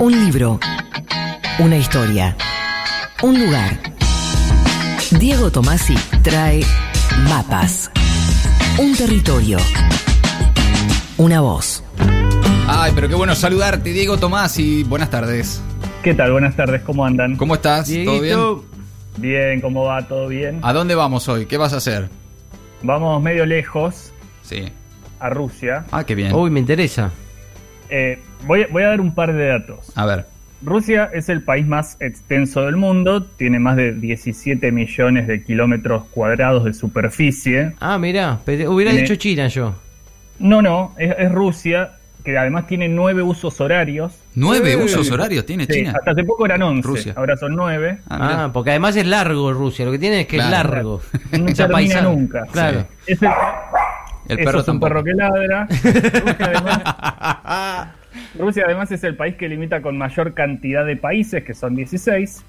Un libro. Una historia. Un lugar. Diego Tomasi trae mapas. Un territorio. Una voz. Ay, pero qué bueno saludarte, Diego Tomás, y buenas tardes. ¿Qué tal? Buenas tardes, ¿cómo andan? ¿Cómo estás? ¿Todo bien? Bien, ¿cómo va? ¿Todo bien? ¿A dónde vamos hoy? ¿Qué vas a hacer? Vamos medio lejos, Sí. a Rusia. Ah, qué bien. Uy, me interesa. Eh, voy, voy a dar un par de datos. A ver. Rusia es el país más extenso del mundo, tiene más de 17 millones de kilómetros cuadrados de superficie. Ah, mirá, pe- hubiera Tiene- dicho China yo. No, no, es, es Rusia, que además tiene nueve usos horarios. ¿Nueve Eh, usos horarios tiene Sí, China? hasta hace poco eran 11, Rusia. ahora son nueve. Ah. Ah, porque además es largo Rusia. Lo que tiene es que Claro. es largo. No termina nunca. Claro. Es el- el Eso es un perro que ladra. Rusia además, Rusia además es el país que limita con mayor cantidad de países, que son 16.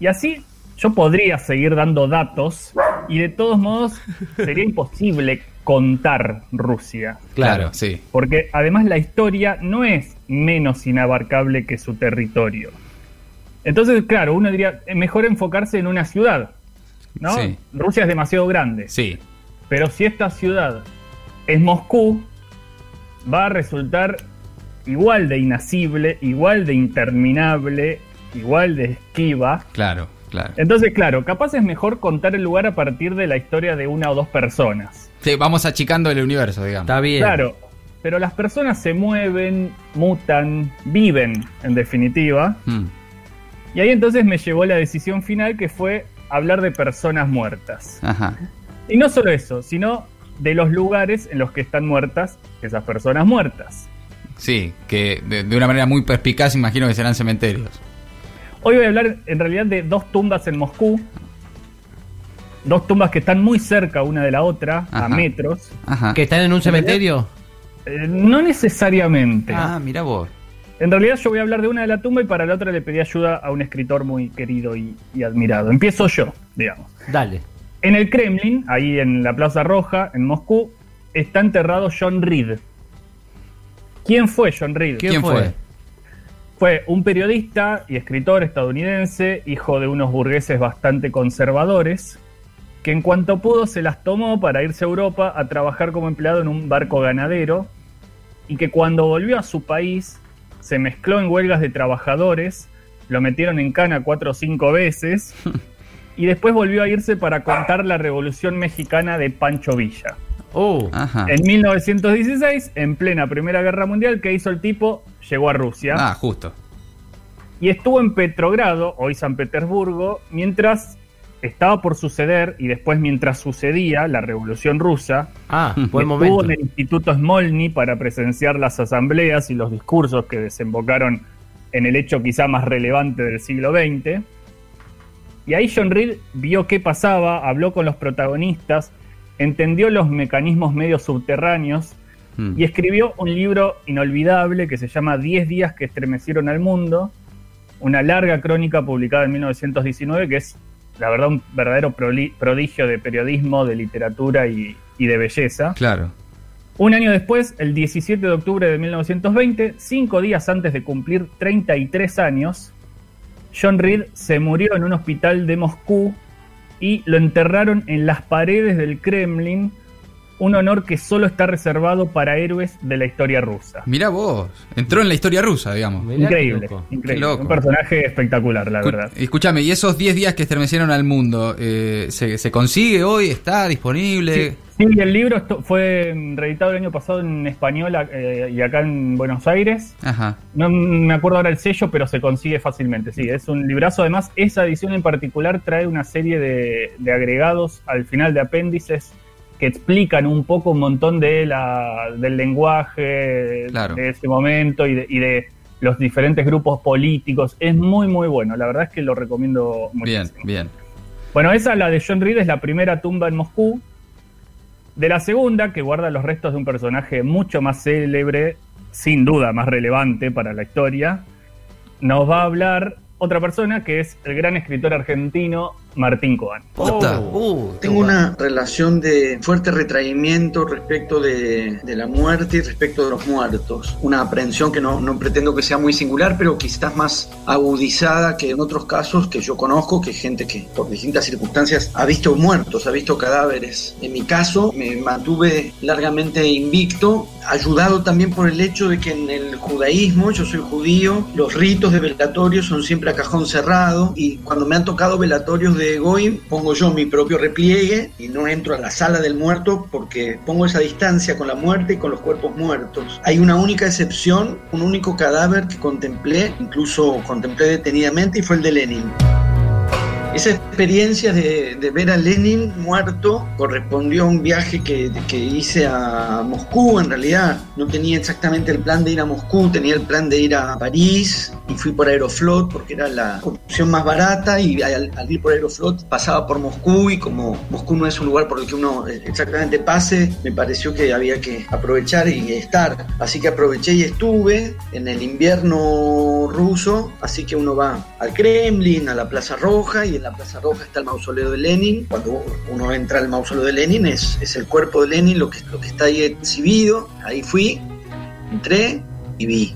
Y así yo podría seguir dando datos y de todos modos sería imposible contar Rusia. Claro, sí. Porque además la historia no es menos inabarcable que su territorio. Entonces, claro, uno diría, mejor enfocarse en una ciudad. ¿no? Sí. Rusia es demasiado grande. Sí. Pero si esta ciudad es Moscú, va a resultar igual de inacible, igual de interminable, igual de esquiva. Claro, claro. Entonces, claro, capaz es mejor contar el lugar a partir de la historia de una o dos personas. Sí, vamos achicando el universo, digamos. Está bien. Claro, pero las personas se mueven, mutan, viven, en definitiva. Mm. Y ahí entonces me llevó la decisión final que fue hablar de personas muertas. Ajá. Y no solo eso, sino de los lugares en los que están muertas esas personas muertas. Sí, que de, de una manera muy perspicaz imagino que serán cementerios. Hoy voy a hablar en realidad de dos tumbas en Moscú. Dos tumbas que están muy cerca una de la otra, Ajá. a metros. Ajá. ¿Que están en un cementerio? Eh, no necesariamente. Ah, mira vos. En realidad yo voy a hablar de una de la tumba y para la otra le pedí ayuda a un escritor muy querido y, y admirado. Empiezo yo, digamos. Dale. En el Kremlin, ahí en la Plaza Roja, en Moscú, está enterrado John Reed. ¿Quién fue John Reed? ¿Quién fue? Fue un periodista y escritor estadounidense, hijo de unos burgueses bastante conservadores, que en cuanto pudo se las tomó para irse a Europa a trabajar como empleado en un barco ganadero y que cuando volvió a su país se mezcló en huelgas de trabajadores, lo metieron en cana cuatro o cinco veces y después volvió a irse para contar la revolución mexicana de Pancho Villa. Oh, Ajá. En 1916, en plena Primera Guerra Mundial, ¿qué hizo el tipo? Llegó a Rusia Ah, justo. y estuvo en Petrogrado, hoy San Petersburgo, mientras estaba por suceder y después mientras sucedía la Revolución Rusa. ah, buen Estuvo momento. en el Instituto Smolny para presenciar las asambleas y los discursos que desembocaron en el hecho quizá más relevante del siglo XX. Y ahí John Reed vio qué pasaba, habló con los protagonistas, entendió los mecanismos medio subterráneos Mm. y escribió un libro inolvidable que se llama 10 días que estremecieron al mundo, una larga crónica publicada en 1919 que es, la verdad, un verdadero prodigio de periodismo, de literatura y, y de belleza. Claro. Un año después, el 17 de octubre de 1920, cinco días antes de cumplir 33 años, John Reed se murió en un hospital de Moscú y lo enterraron en las paredes del Kremlin, un honor que solo está reservado para héroes de la historia rusa. Mira vos. Entró en la historia rusa, digamos. Mirá Increíble, loco. increíble. Un personaje espectacular, la Escu- verdad. Escúchame, y esos 10 días que estremecieron al mundo, eh, ¿se, se consigue hoy? ¿Está disponible? Sí, el libro esto- fue mm, reeditado el año pasado en español eh, y acá en Buenos Aires. Ajá. No me acuerdo ahora el sello, pero se consigue fácilmente. Sí, es un librazo. Además, esa edición en particular trae una serie de, de agregados al final de apéndices que explican un poco un montón de la, del lenguaje Claro. de ese momento y de, y de los diferentes grupos políticos. Es muy, muy bueno. La verdad es que lo recomiendo Bien, muchísimo. bien. Bueno, esa, la de John Reed, es la primera tumba en Moscú. De la segunda, que guarda los restos de un personaje mucho más célebre, sin duda más relevante para la historia, nos va a hablar otra persona que es el gran escritor argentino Martín Coan. Qué Tengo una relación de fuerte retraimiento respecto de, de la muerte y respecto de los muertos. Una aprehensión que no, no pretendo que sea muy singular, pero quizás más agudizada que en otros casos que yo conozco, que gente que por distintas circunstancias ha visto muertos, ha visto cadáveres. En mi caso me mantuve largamente invicto, ayudado también por el hecho de que en el judaísmo, yo soy judío, los ritos de velatorio son siempre a cajón cerrado y cuando me han tocado velatorios de Goim, pongo yo mi propio repliegue y no entro a la sala del muerto porque pongo esa distancia con la muerte y con los cuerpos muertos. Hay una única excepción, un único cadáver que contemplé, incluso contemplé detenidamente y fue el de Lenin. Esa experiencia de, de ver a Lenin muerto correspondió a un viaje que, que hice a Moscú, en realidad. No tenía exactamente el plan de ir a Moscú, tenía el plan de ir a París y fui por Aeroflot porque era la opción más barata y al, al ir por Aeroflot pasaba por Moscú y como Moscú no es un lugar por el que uno eh, exactamente pase, me pareció que había que aprovechar y estar. Así que aproveché y estuve en el invierno ruso, así que uno va al Kremlin, a la Plaza Roja y en la Plaza Roja está el mausoleo de Lenin. Cuando uno entra al mausoleo de Lenin es, es el cuerpo de Lenin lo que, lo que está ahí exhibido. Ahí fui, entré y vi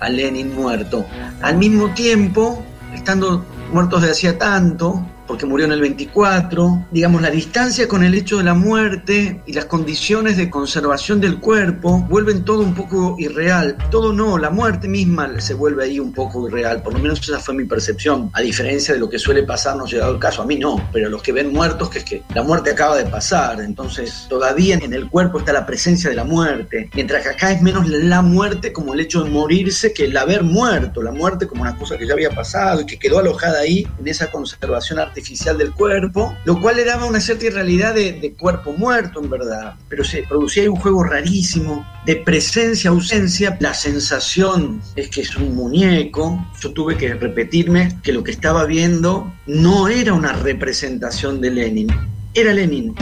a Lenin muerto. Al mismo tiempo, estando muertos de hacía tanto, porque murió en el 24, digamos, la distancia con el hecho de la muerte y las condiciones de conservación del cuerpo vuelven todo un poco irreal. Todo no, la muerte misma se vuelve ahí un poco irreal, por lo menos esa fue mi percepción, a diferencia de lo que suele pasarnos llegado el caso, a mí no, pero a los que ven muertos, que es que la muerte acaba de pasar, entonces todavía en el cuerpo está la presencia de la muerte, mientras que acá es menos la muerte como el hecho de morirse que el haber muerto, la muerte como una cosa que ya había pasado y que quedó alojada ahí en esa conservación artificial del cuerpo, lo cual le daba una cierta irrealidad de, de cuerpo muerto en verdad, pero se producía ahí un juego rarísimo de presencia-ausencia, la sensación es que es un muñeco, yo tuve que repetirme que lo que estaba viendo no era una representación de Lenin, era Lenin.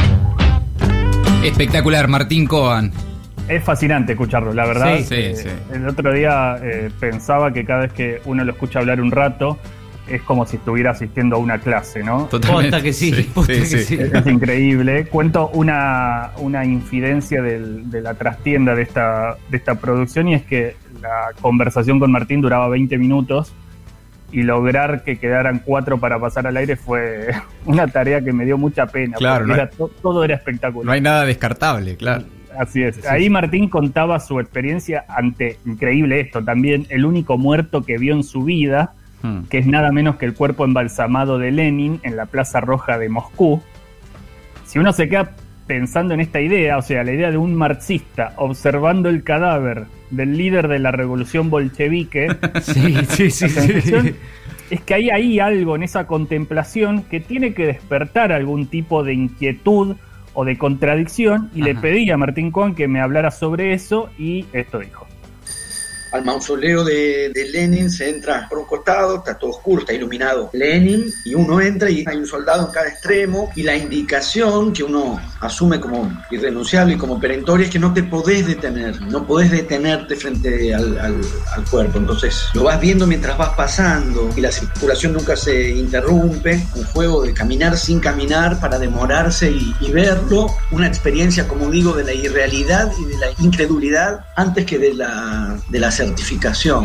Espectacular, Martín Coan. Es fascinante escucharlo, la verdad. Sí, sí, Eh, sí. El otro día eh, pensaba que cada vez que uno lo escucha hablar un rato, es como si estuviera asistiendo a una clase, ¿no? Posta que sí, posta que sí. Es, es increíble. Cuento una, una infidencia del- de la trastienda de esta, de esta producción y es que la conversación con Martín duraba 20 minutos y lograr que quedaran cuatro para pasar al aire fue una tarea que me dio mucha pena. Claro, porque no hay- era to- todo era espectacular. No hay nada descartable, claro. Así es. Ahí Martín contaba su experiencia ante, increíble esto, también el único muerto que vio en su vida, Hmm. que es nada menos que el cuerpo embalsamado de Lenin en la Plaza Roja de Moscú. Si uno se queda pensando en esta idea, o sea, la idea de un marxista observando el cadáver del líder de la revolución bolchevique, Sí, sí, sí. la sensación sí. es que hay ahí algo en esa contemplación que tiene que despertar algún tipo de inquietud o de contradicción y le pedí a Martín Cohen que me hablara sobre eso y esto dijo. Al mausoleo de, de Lenin se entra por un costado, está todo oscuro, está iluminado Lenin, y uno entra y hay un soldado en cada extremo, y la indicación que uno asume como irrenunciable y como perentoria es que no te podés detener, no podés detenerte frente al, al- al cuerpo. Entonces lo vas viendo mientras vas pasando, y la circulación nunca se interrumpe, un juego de caminar sin caminar para demorarse y, y verlo, una experiencia, como digo, de la irrealidad y de la incredulidad antes que de la, de la certificación.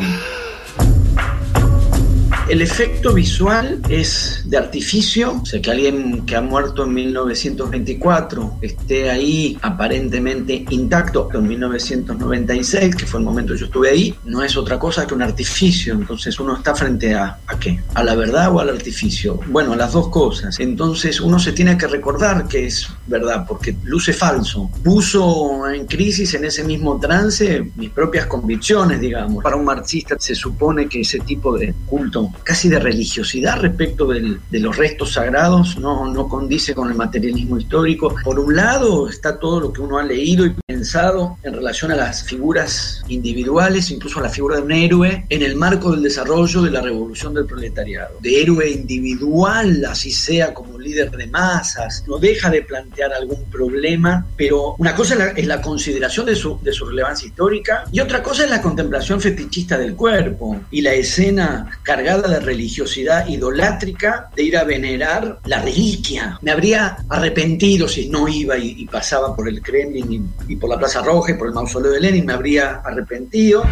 El efecto visual es de artificio, o sea que alguien que ha muerto en 1924 esté ahí aparentemente intacto en 1996, que fue el momento que yo estuve ahí, no es otra cosa que un artificio. Entonces uno está frente a, ¿a qué? ¿A la verdad o al artificio? Bueno, las dos cosas. Entonces uno se tiene que recordar que es verdad, porque luce falso. Puso en crisis en ese mismo trance mis propias convicciones, digamos. Para un marxista se supone que ese tipo de culto, casi de religiosidad respecto del- de los restos sagrados, no, no condice con el materialismo histórico. Por un lado está todo lo que uno ha leído y pensado en relación a las figuras individuales, incluso a la figura de un héroe, en el marco del desarrollo de la revolución del proletariado. De héroe individual, así sea como líder de masas, no deja de plantear algún problema, pero una cosa es la, es la consideración de su, de su relevancia histórica y otra cosa es la contemplación fetichista del cuerpo y la escena cargada de religiosidad idolátrica de ir a venerar la reliquia. Me habría arrepentido si no iba y, pasaba por el Kremlin y, y por la Plaza Roja y por el mausoleo de Lenin, me habría arrepentido.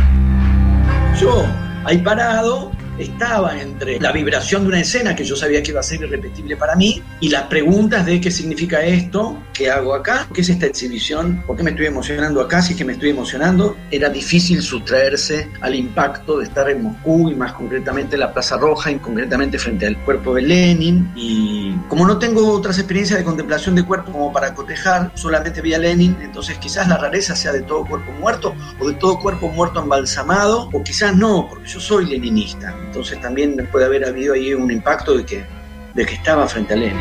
Yo, ahí parado, estaba entre la vibración de una escena que yo sabía que iba a ser irrepetible para mí y las preguntas de qué significa esto, qué hago acá, qué es esta exhibición, por qué me estoy emocionando acá, si es que me estoy emocionando. Era difícil sustraerse al impacto de estar en Moscú y más concretamente en la Plaza Roja y concretamente frente al cuerpo de Lenin. Y como no tengo otras experiencias de contemplación de cuerpo como para cotejar, solamente vi Lenin, entonces quizás la rareza sea de todo cuerpo muerto o de todo cuerpo muerto embalsamado, o quizás no, porque yo soy leninista. Entonces también puede haber habido ahí un impacto de que, de que estaba frente a Lenin.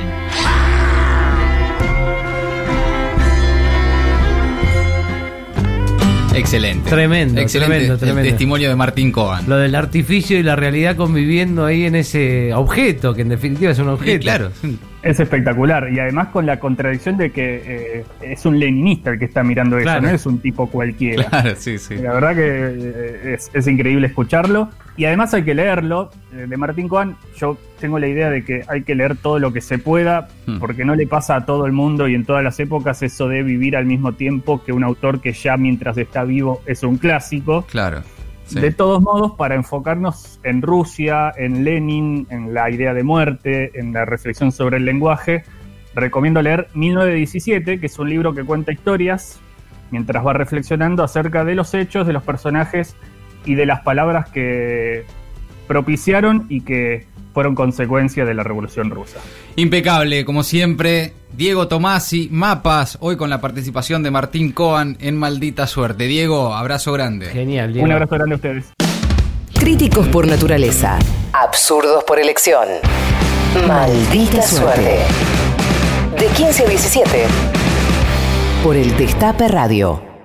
Excelente. Tremendo, Excelente tremendo, tremendo. El testimonio de Martín Cohen. Lo del artificio y la realidad conviviendo ahí en ese objeto, que en definitiva es un objeto. Sí, claro. Es espectacular. Y además con la contradicción de que eh, es un leninista el que está mirando eso, no es un tipo cualquiera. Claro, sí, sí. La verdad que eh, es, es increíble escucharlo. Y además hay que leerlo. Eh, De Martín Cohen, yo tengo la idea de que hay que leer todo lo que se pueda, Hmm. porque no le pasa a todo el mundo y en todas las épocas eso de vivir al mismo tiempo que un autor que ya mientras está vivo es un clásico. Claro. sí. De todos modos, para enfocarnos en Rusia, en Lenin, en la idea de muerte, en la reflexión sobre el lenguaje, recomiendo leer 1917, que es un libro que cuenta historias mientras va reflexionando acerca de los hechos, de los personajes y de las palabras que propiciaron y que fueron consecuencia de la Revolución Rusa. Impecable, como siempre. Diego Tomasi, Mapas, hoy con la participación de Martín Cohen en Maldita Suerte. Diego, abrazo grande. Genial, Diego. Un abrazo grande a ustedes. Críticos por naturaleza. Absurdos por elección. Maldita suerte. De 15 a 17. Por el Destape Radio.